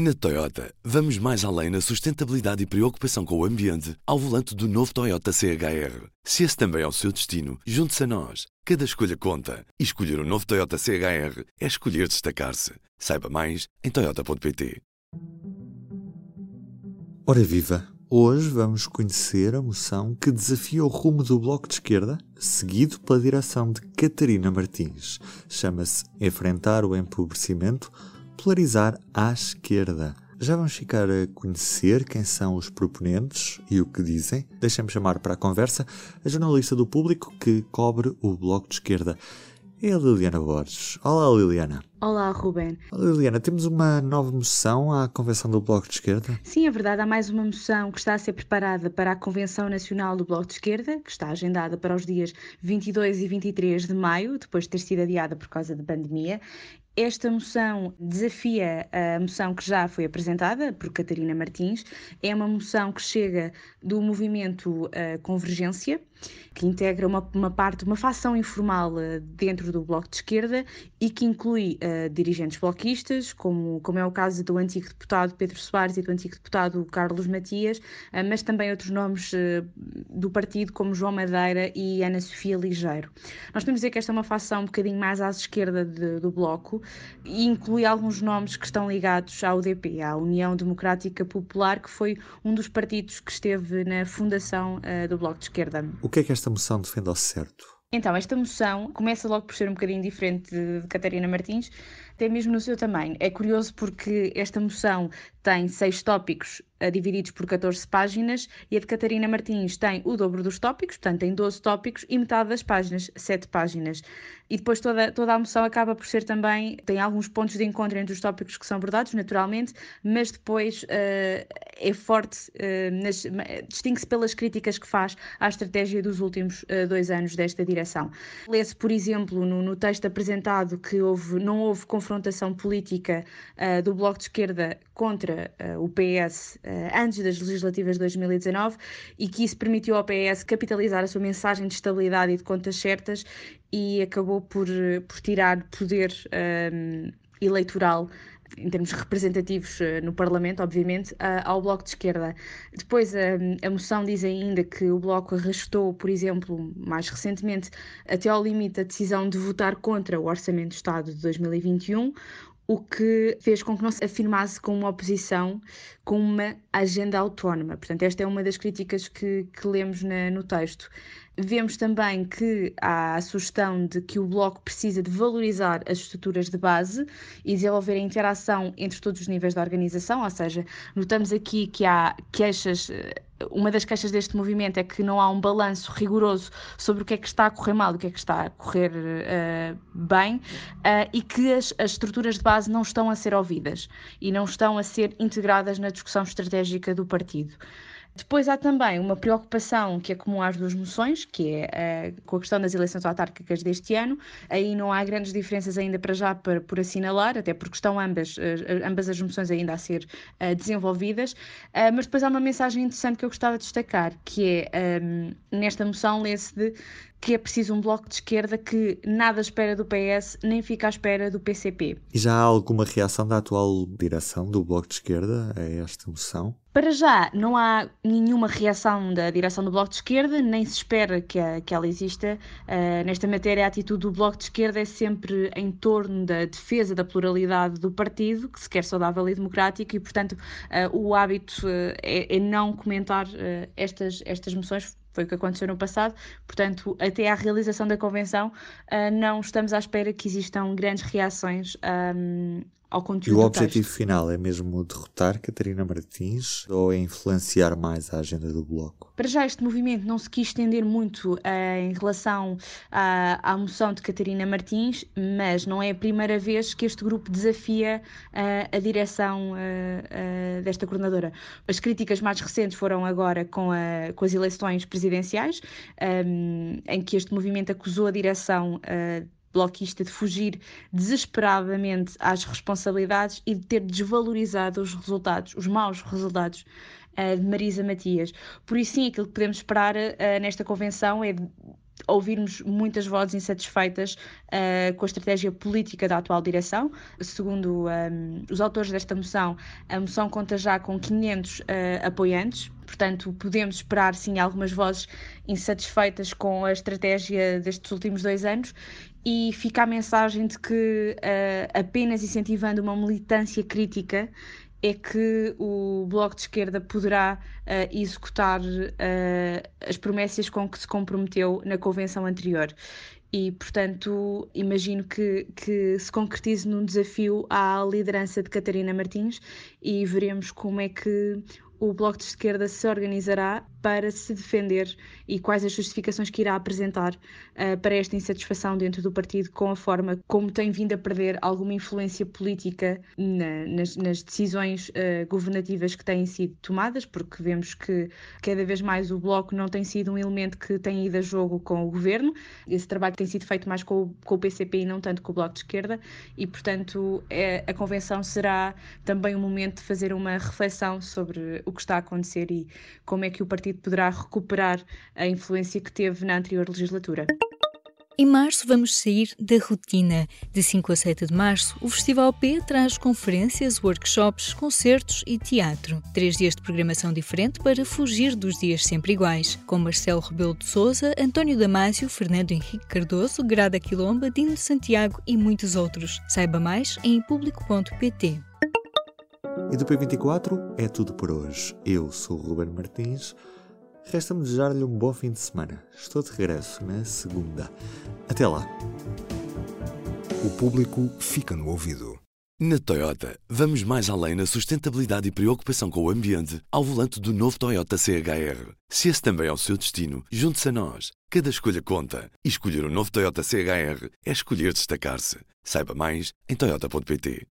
Na Toyota, vamos mais além na sustentabilidade e preocupação com o ambiente ao volante do novo Toyota CHR. Se esse também é o seu destino, junte-se a nós. Cada escolha conta. E escolher o um novo Toyota CHR é escolher destacar-se. Saiba mais em Toyota.pt. Ora viva! Hoje vamos conhecer a moção que desafia o rumo do Bloco de Esquerda, seguido pela direção de Catarina Martins. Chama-se Enfrentar o Empobrecimento polarizar à esquerda. Já vamos ficar a conhecer quem são os proponentes e o que dizem. Deixem-me chamar para a conversa a jornalista do público que cobre o Bloco de Esquerda. É a Liliana Borges. Olá, Liliana. Olá, Ruben. Liliana, temos uma nova moção à Convenção do Bloco de Esquerda? Sim, é verdade. Há mais uma moção que está a ser preparada para a Convenção Nacional do Bloco de Esquerda, que está agendada para os dias 22 e 23 de maio, depois de ter sido adiada por causa da pandemia. Esta moção desafia a moção que já foi apresentada por Catarina Martins. É uma moção que chega do movimento uh, Convergência, que integra uma, uma parte, uma facção informal uh, dentro do Bloco de Esquerda e que inclui uh, dirigentes bloquistas, como, como é o caso do antigo deputado Pedro Soares e do antigo deputado Carlos Matias, mas também outros nomes do partido, como João Madeira e Ana Sofia Ligeiro. Nós podemos dizer que esta é uma facção um bocadinho mais à esquerda de, do Bloco, e inclui alguns nomes que estão ligados à UDP, à União Democrática Popular, que foi um dos partidos que esteve na fundação uh, do Bloco de Esquerda. O que é que esta moção defende ao certo? Então, esta moção começa logo por ser um bocadinho diferente de, de Catarina Martins, até mesmo no seu tamanho. É curioso porque esta moção tem seis tópicos uh, divididos por 14 páginas e a de Catarina Martins tem o dobro dos tópicos, portanto tem 12 tópicos e metade das páginas, 7 páginas. E depois toda, toda a moção acaba por ser também, tem alguns pontos de encontro entre os tópicos que são abordados, naturalmente, mas depois uh, é forte, uh, distingue-se pelas críticas que faz à estratégia dos últimos dois anos desta direção. Lê-se, por exemplo, no, no, texto apresentado que houve, não houve confrontação política do Bloco de Esquerda contra uh, o PS uh, eh, antes das legislativas de 2019 e que isso permitiu ao PS capitalizar a sua mensagem de estabilidade e de contas certas e acabou por, por tirar poder um, eh, eleitoral em termos representativos no Parlamento, obviamente, ao Bloco de Esquerda. Depois, a moção diz ainda que o Bloco arrastou, por exemplo, mais recentemente, até ao limite a decisão de votar contra o Orçamento de Estado de 2021, o que fez com que não se afirmasse como uma oposição com uma agenda autónoma. Portanto, esta é uma das críticas que, que lemos na, no texto. Vemos também que há a sugestão de que o Bloco precisa de valorizar as estruturas de base e desenvolver a interação entre todos os níveis da organização, ou seja, notamos aqui que há queixas eh, uma das queixas deste movimento é que não há um balanço rigoroso sobre o que é que está a correr mal, o que é que está a correr uh, bem uh, e que as, as, estruturas de base não estão a ser ouvidas e não estão a ser integradas na discussão estratégica do partido. Depois há também uma preocupação que é comum às duas moções, que é uh, com a questão das eleições autárquicas deste ano. Aí não há grandes diferenças ainda para já por, por assinalar, até porque estão ambas, uh, ambas as moções ainda a ser uh, desenvolvidas. mas depois há uma mensagem interessante que eu gostava de destacar, que é um, nesta moção lê-se de que é preciso um bloco de esquerda que nada espera do PS nem fica à espera do PCP. E já há alguma reação da atual direção do bloco de esquerda a esta moção? Para já, não há nenhuma reação da direção do Bloco de Esquerda, nem se espera que, a, que ela exista. Uh, nesta matéria, a atitude do Bloco de Esquerda é sempre em torno da defesa da pluralidade do partido, que se quer saudável e democrático, e, portanto, uh, o hábito uh, é, é, não comentar estas, estas moções foi o que aconteceu no passado, portanto, até à realização da convenção, uh, não estamos à espera que existam grandes reações um, ao conteúdo. E o objetivo final é mesmo derrotar Catarina Martins ou é influenciar mais a agenda do Bloco? Para já, este movimento não se quis estender muito uh, em relação à, à moção de Catarina Martins, mas não é a primeira vez que este grupo desafia uh, a direção uh, desta coordenadora. As críticas mais recentes foram agora com, a, com as eleições presidenciais, um, em que este movimento acusou a direção bloquista de fugir desesperadamente às responsabilidades e de ter desvalorizado os resultados, os maus resultados uh, de Marisa Matias. Por isso, sim, aquilo que podemos esperar uh, nesta convenção é ouvirmos muitas vozes insatisfeitas uh, com a estratégia política da atual direção. Segundo um, os autores desta moção, a moção conta já com 500 uh, apoiantes, portanto, podemos esperar sim algumas vozes insatisfeitas com a estratégia destes últimos dois anos e fica a mensagem de que uh, apenas incentivando uma militância crítica é que o Bloco de Esquerda poderá uh, executar uh, as promessas com que se comprometeu na convenção anterior. E, portanto, imagino que, que se concretize num desafio à liderança de Catarina Martins e veremos como é que o Bloco de Esquerda se organizará para se defender e quais as justificações que irá apresentar uh, para esta insatisfação dentro do partido com a forma como tem vindo a perder alguma influência política na, nas, nas, decisões uh, governativas que têm sido tomadas, porque vemos que cada vez mais o Bloco não tem sido um elemento que tem ido a jogo com o governo. Esse trabalho tem sido feito mais com o, com o PCP e não tanto com o Bloco de Esquerda, e portanto é, a convenção será também um momento de fazer uma reflexão sobre o que está a acontecer e como é que o partido poderá recuperar a influência que teve na anterior legislatura. Em março vamos sair da rotina. De 5 a 7 de março, o Festival P traz conferências, workshops, concertos e teatro. Três dias de programação diferente para fugir dos dias sempre iguais, com Marcelo Rebelo de Souza, António Damásio, Fernando Henrique Cardoso, Grada Quilomba, Dino Santiago e muitos outros. Saiba mais em público.pt. E do P24 é tudo por hoje. Eu sou o Ruben Martins. Resta-me desejar-lhe um bom fim de semana. Estou de regresso na segunda. Até lá. O público fica no ouvido. Na Toyota, vamos mais além na sustentabilidade e preocupação com o ambiente ao volante do novo Toyota CHR. Se esse também é o seu destino, junte-se a nós. Cada escolha conta. E escolher o um novo Toyota CHR é escolher destacar-se. Saiba mais em Toyota.pt.